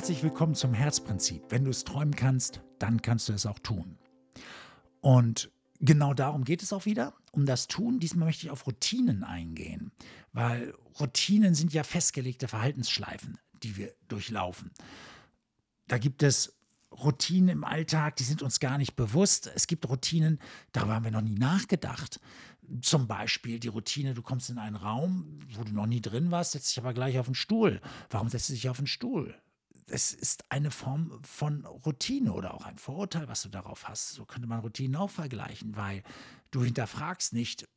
Herzlich willkommen zum Herzprinzip. Wenn du es träumen kannst, dann kannst du es auch tun. Und genau darum geht es auch wieder, um das Tun. Diesmal möchte ich auf Routinen eingehen, weil Routinen sind ja festgelegte Verhaltensschleifen, die wir durchlaufen. Da gibt es Routinen im Alltag, die sind uns gar nicht bewusst. Es gibt Routinen, darüber haben wir noch nie nachgedacht. Zum Beispiel die Routine, du kommst in einen Raum, wo du noch nie drin warst, setzt dich aber gleich auf den Stuhl. Warum setzt du dich auf den Stuhl? Es ist eine Form von Routine oder auch ein Vorurteil, was du darauf hast. So könnte man Routinen auch vergleichen, weil du hinterfragst nicht,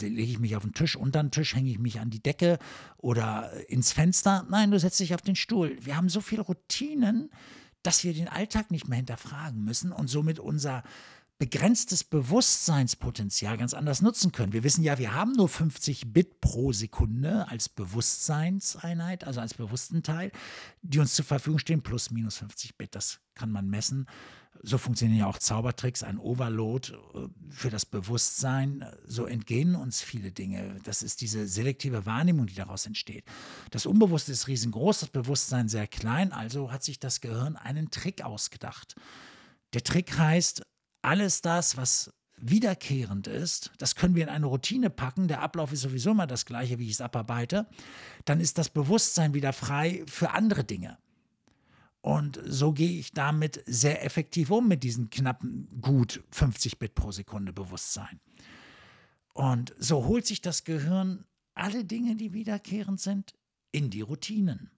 lege ich mich auf den Tisch, unter den Tisch, hänge ich mich an die Decke oder ins Fenster. Nein, du setzt dich auf den Stuhl. Wir haben so viele Routinen, dass wir den Alltag nicht mehr hinterfragen müssen und somit unser begrenztes Bewusstseinspotenzial ganz anders nutzen können. Wir wissen ja, wir haben nur 50 Bit pro Sekunde als Bewusstseinseinheit, also als bewussten Teil, die uns zur Verfügung stehen, plus minus 50 Bit. Das kann man messen. So funktionieren ja auch Zaubertricks, ein Overload äh, für das Bewusstsein. So entgehen uns viele Dinge. Das ist diese selektive Wahrnehmung, die daraus entsteht. Das Unbewusste ist riesengroß, das Bewusstsein sehr klein, also hat sich das Gehirn einen Trick ausgedacht. Der Trick heißt, alles das, was wiederkehrend ist, das können wir in eine Routine packen, der Ablauf ist sowieso immer das gleiche, wie ich es abarbeite, dann ist das Bewusstsein wieder frei für andere Dinge. Und so gehe ich damit sehr effektiv um mit diesen knappen gut 50 Bit pro Sekunde Bewusstsein. Und so holt sich das Gehirn alle Dinge, die wiederkehrend sind, in die Routinen.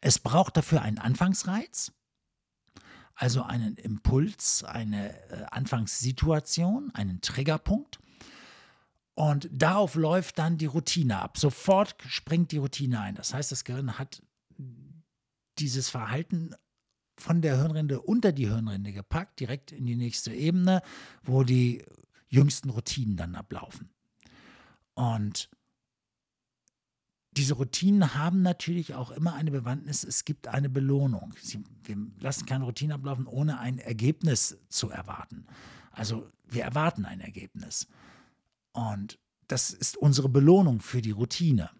Es braucht dafür einen Anfangsreiz, also einen Impuls, eine äh, Anfangssituation, einen Triggerpunkt. Und darauf läuft dann die Routine ab. Sofort springt die Routine ein. Das heißt, das Gehirn hat dieses Verhalten von der Hirnrinde unter die Hirnrinde gepackt, direkt in die nächste Ebene, wo die jüngsten Routinen dann ablaufen. Und diese Routinen haben natürlich auch immer eine Bewandtnis, es gibt eine Belohnung. Sie, wir lassen keine Routine ablaufen, ohne ein Ergebnis zu erwarten. Also wir erwarten ein Ergebnis. Und das ist unsere Belohnung für die Routine.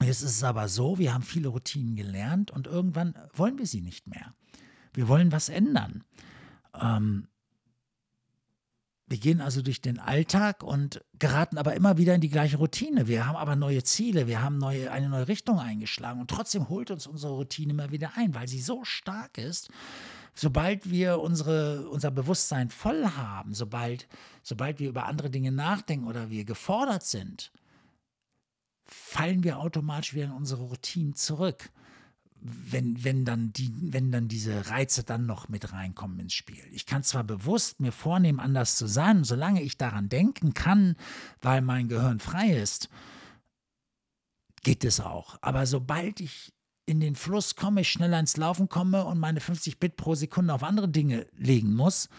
Jetzt ist es aber so, wir haben viele Routinen gelernt und irgendwann wollen wir sie nicht mehr. Wir wollen was ändern. Ähm, wir gehen also durch den Alltag und geraten aber immer wieder in die gleiche Routine. Wir haben aber neue Ziele, wir haben neue, eine neue Richtung eingeschlagen und trotzdem holt uns unsere Routine immer wieder ein, weil sie so stark ist. Sobald wir unsere, unser Bewusstsein voll haben, sobald, sobald wir über andere Dinge nachdenken oder wir gefordert sind, fallen wir automatisch wieder in unsere Routine zurück wenn, wenn, dann die, wenn dann diese Reize dann noch mit reinkommen ins Spiel. Ich kann zwar bewusst mir vornehmen, anders zu sein, solange ich daran denken kann, weil mein Gehirn frei ist, geht es auch. Aber sobald ich in den Fluss komme, schneller ins Laufen komme und meine 50 Bit pro Sekunde auf andere Dinge legen muss,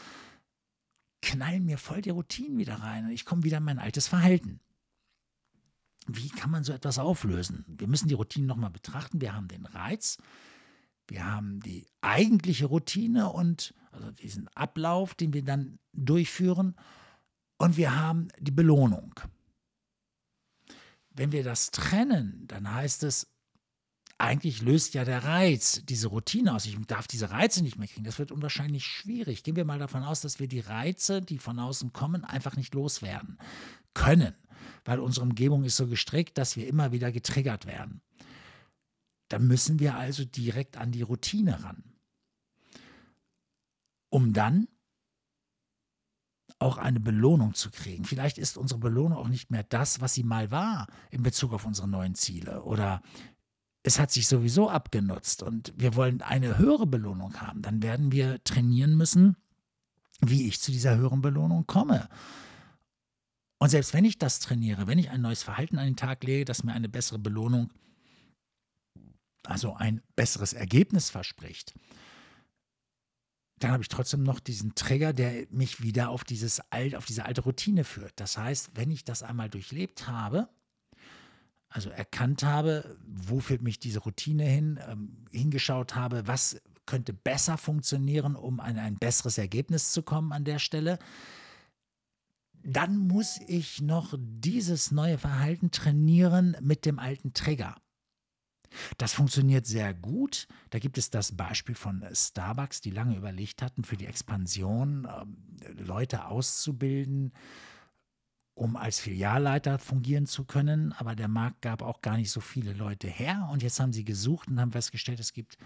knallen mir voll die Routinen wieder rein und ich komme wieder in mein altes Verhalten. Wie kann man so etwas auflösen? Wir müssen die Routine nochmal betrachten. Wir haben den Reiz, wir haben die eigentliche Routine und also diesen Ablauf, den wir dann durchführen, und wir haben die Belohnung. Wenn wir das trennen, dann heißt es, eigentlich löst ja der Reiz diese Routine aus. Ich darf diese Reize nicht mehr kriegen. Das wird unwahrscheinlich schwierig. Gehen wir mal davon aus, dass wir die Reize, die von außen kommen, einfach nicht loswerden können weil unsere Umgebung ist so gestrickt, dass wir immer wieder getriggert werden. Da müssen wir also direkt an die Routine ran, um dann auch eine Belohnung zu kriegen. Vielleicht ist unsere Belohnung auch nicht mehr das, was sie mal war in Bezug auf unsere neuen Ziele oder es hat sich sowieso abgenutzt und wir wollen eine höhere Belohnung haben. Dann werden wir trainieren müssen, wie ich zu dieser höheren Belohnung komme. Und selbst wenn ich das trainiere, wenn ich ein neues Verhalten an den Tag lege, das mir eine bessere Belohnung, also ein besseres Ergebnis verspricht, dann habe ich trotzdem noch diesen Trigger, der mich wieder auf, dieses alt, auf diese alte Routine führt. Das heißt, wenn ich das einmal durchlebt habe, also erkannt habe, wo führt mich diese Routine hin, ähm, hingeschaut habe, was könnte besser funktionieren, um an ein besseres Ergebnis zu kommen an der Stelle, dann muss ich noch dieses neue Verhalten trainieren mit dem alten Trigger. Das funktioniert sehr gut. Da gibt es das Beispiel von Starbucks, die lange überlegt hatten, für die Expansion äh, Leute auszubilden, um als Filialleiter fungieren zu können. Aber der Markt gab auch gar nicht so viele Leute her. Und jetzt haben sie gesucht und haben festgestellt, es gibt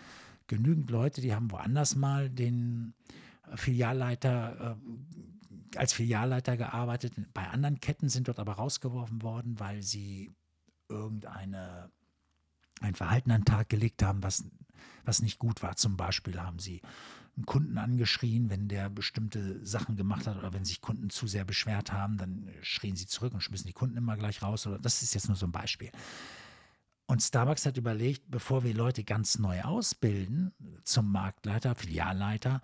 genügend Leute, die haben woanders mal den Filialleiter äh, als Filialleiter gearbeitet. Bei anderen Ketten sind dort aber rausgeworfen worden, weil sie irgendeine ein Verhalten an den Tag gelegt haben, was, was nicht gut war. Zum Beispiel haben sie einen Kunden angeschrien, wenn der bestimmte Sachen gemacht hat oder wenn sich Kunden zu sehr beschwert haben, dann schrien sie zurück und schmissen die Kunden immer gleich raus. Oder das ist jetzt nur so ein Beispiel. Und Starbucks hat überlegt, bevor wir Leute ganz neu ausbilden zum Marktleiter, Filialleiter,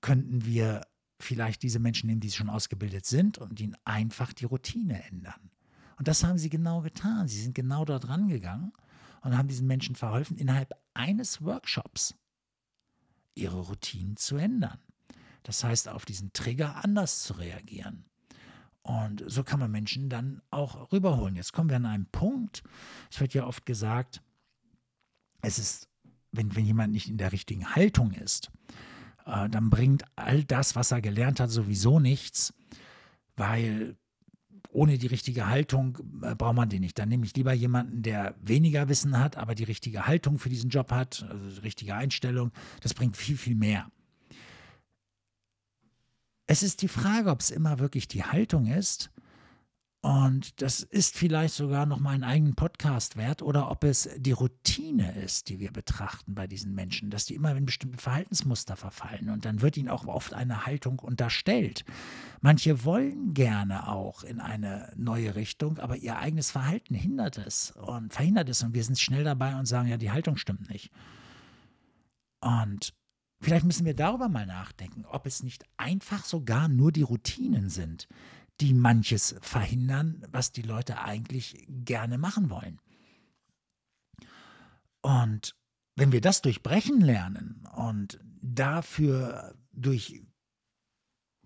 könnten wir vielleicht diese Menschen nehmen, die schon ausgebildet sind und ihnen einfach die Routine ändern. Und das haben sie genau getan. Sie sind genau dort rangegangen und haben diesen Menschen verholfen, innerhalb eines Workshops ihre Routinen zu ändern. Das heißt, auf diesen Trigger anders zu reagieren. Und so kann man Menschen dann auch rüberholen. Jetzt kommen wir an einen Punkt. Es wird ja oft gesagt, es ist, wenn, wenn jemand nicht in der richtigen Haltung ist, äh, dann bringt all das, was er gelernt hat, sowieso nichts, weil ohne die richtige Haltung äh, braucht man den nicht. Dann nehme ich lieber jemanden, der weniger Wissen hat, aber die richtige Haltung für diesen Job hat, also die richtige Einstellung. Das bringt viel, viel mehr. Es ist die Frage, ob es immer wirklich die Haltung ist und das ist vielleicht sogar noch mal einen eigenen Podcast wert oder ob es die Routine ist, die wir betrachten bei diesen Menschen, dass die immer in bestimmte Verhaltensmuster verfallen und dann wird ihnen auch oft eine Haltung unterstellt. Manche wollen gerne auch in eine neue Richtung, aber ihr eigenes Verhalten hindert es und verhindert es und wir sind schnell dabei und sagen, ja, die Haltung stimmt nicht. Und vielleicht müssen wir darüber mal nachdenken, ob es nicht einfach sogar nur die Routinen sind, die manches verhindern, was die Leute eigentlich gerne machen wollen. Und wenn wir das durchbrechen lernen und dafür durch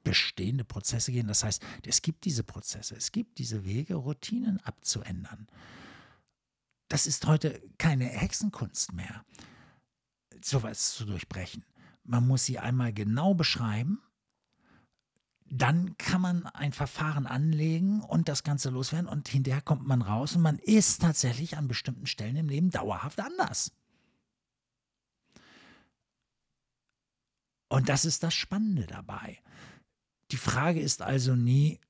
bestehende Prozesse gehen, das heißt, es gibt diese Prozesse, es gibt diese Wege, Routinen abzuändern. Das ist heute keine Hexenkunst mehr, sowas zu durchbrechen. Man muss sie einmal genau beschreiben dann kann man ein Verfahren anlegen und das Ganze loswerden und hinterher kommt man raus und man ist tatsächlich an bestimmten Stellen im Leben dauerhaft anders. Und das ist das Spannende dabei. Die Frage ist also nie,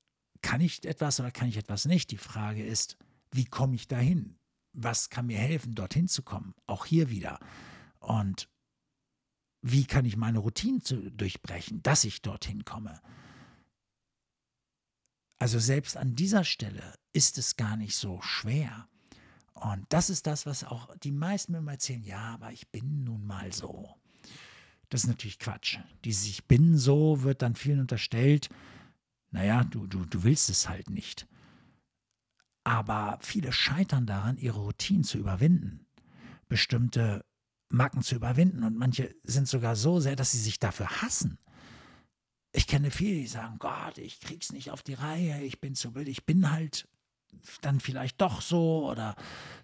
kann ich etwas oder kann ich etwas nicht? Die Frage ist, wie komme ich dahin? Was kann mir helfen, dorthin zu kommen? Auch hier wieder. Und wie kann ich meine Routinen durchbrechen, dass ich dorthin komme? Also selbst an dieser Stelle ist es gar nicht so schwer. Und das ist das, was auch die meisten mir immer erzählen, ja, aber ich bin nun mal so. Das ist natürlich Quatsch. Dieses Ich bin so wird dann vielen unterstellt, naja, du, du, du willst es halt nicht. Aber viele scheitern daran, ihre Routinen zu überwinden, bestimmte Macken zu überwinden. Und manche sind sogar so sehr, dass sie sich dafür hassen. Ich kenne viele, die sagen, Gott, ich krieg's nicht auf die Reihe, ich bin zu blöd, ich bin halt dann vielleicht doch so oder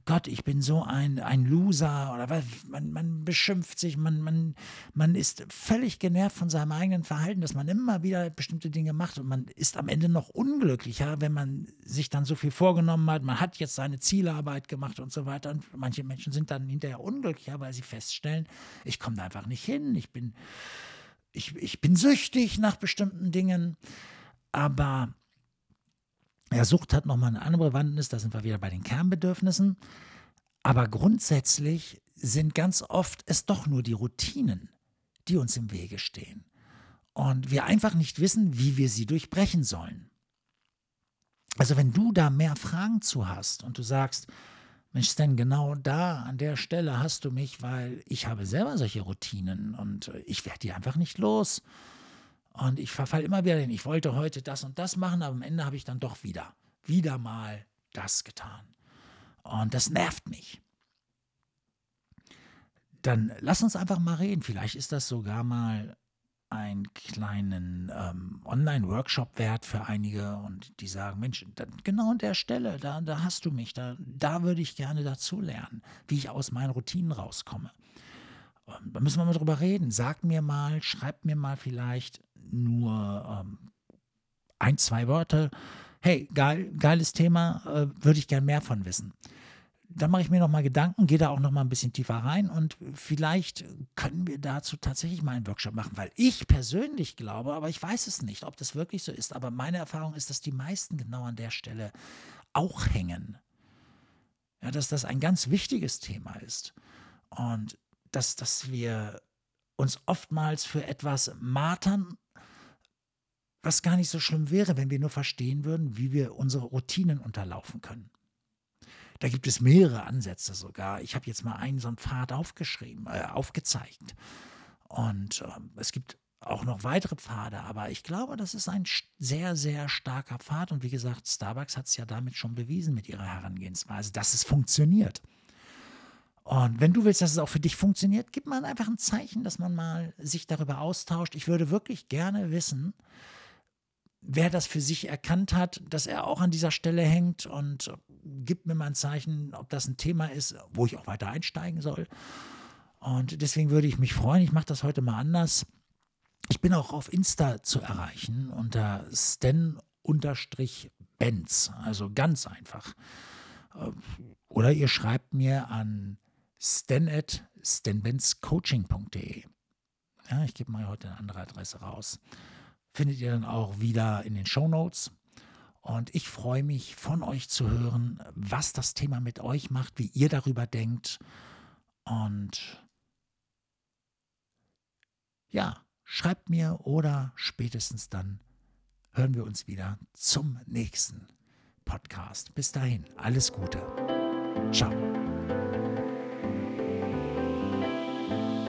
Gott, ich bin so ein, ein Loser oder was, man, man beschimpft sich, man, man, man ist völlig genervt von seinem eigenen Verhalten, dass man immer wieder bestimmte Dinge macht und man ist am Ende noch unglücklicher, wenn man sich dann so viel vorgenommen hat, man hat jetzt seine Zielarbeit gemacht und so weiter und manche Menschen sind dann hinterher unglücklicher, weil sie feststellen, ich komme da einfach nicht hin, ich bin ich, ich bin süchtig nach bestimmten Dingen, aber ja, Sucht hat nochmal eine andere Bewandtnis, da sind wir wieder bei den Kernbedürfnissen. Aber grundsätzlich sind ganz oft es doch nur die Routinen, die uns im Wege stehen. Und wir einfach nicht wissen, wie wir sie durchbrechen sollen. Also wenn du da mehr Fragen zu hast und du sagst, Mensch, Stan, genau da, an der Stelle hast du mich, weil ich habe selber solche Routinen und äh, ich werde die einfach nicht los. Und ich verfall immer wieder hin. Ich wollte heute das und das machen, aber am Ende habe ich dann doch wieder, wieder mal das getan. Und das nervt mich. Dann lass uns einfach mal reden. Vielleicht ist das sogar mal einen kleinen ähm, Online-Workshop wert für einige und die sagen, Mensch, da, genau an der Stelle, da, da hast du mich, da, da würde ich gerne dazu lernen, wie ich aus meinen Routinen rauskomme. Ähm, da müssen wir mal drüber reden. Sag mir mal, schreib mir mal vielleicht nur ähm, ein, zwei Worte. Hey, geil, geiles Thema, äh, würde ich gern mehr von wissen dann mache ich mir noch mal Gedanken, gehe da auch noch mal ein bisschen tiefer rein und vielleicht können wir dazu tatsächlich mal einen Workshop machen, weil ich persönlich glaube, aber ich weiß es nicht, ob das wirklich so ist, aber meine Erfahrung ist, dass die meisten genau an der Stelle auch hängen. Ja, dass das ein ganz wichtiges Thema ist und dass, dass wir uns oftmals für etwas martern, was gar nicht so schlimm wäre, wenn wir nur verstehen würden, wie wir unsere Routinen unterlaufen können. Da gibt es mehrere Ansätze sogar. Ich habe jetzt mal einen so einen Pfad aufgeschrieben, äh, aufgezeigt. Und äh, es gibt auch noch weitere Pfade, aber ich glaube, das ist ein sehr, sehr starker Pfad. Und wie gesagt, Starbucks hat es ja damit schon bewiesen mit ihrer Herangehensweise, dass es funktioniert. Und wenn du willst, dass es auch für dich funktioniert, gib mal einfach ein Zeichen, dass man mal sich darüber austauscht. Ich würde wirklich gerne wissen, wer das für sich erkannt hat, dass er auch an dieser Stelle hängt und gibt mir mal ein Zeichen, ob das ein Thema ist, wo ich auch weiter einsteigen soll. Und deswegen würde ich mich freuen. Ich mache das heute mal anders. Ich bin auch auf Insta zu erreichen unter Sten-Benz, also ganz einfach. Oder ihr schreibt mir an stan.stenbenzcoaching.de. Ja, ich gebe mal heute eine andere Adresse raus findet ihr dann auch wieder in den Show Notes. Und ich freue mich, von euch zu hören, was das Thema mit euch macht, wie ihr darüber denkt. Und ja, schreibt mir oder spätestens dann hören wir uns wieder zum nächsten Podcast. Bis dahin, alles Gute. Ciao.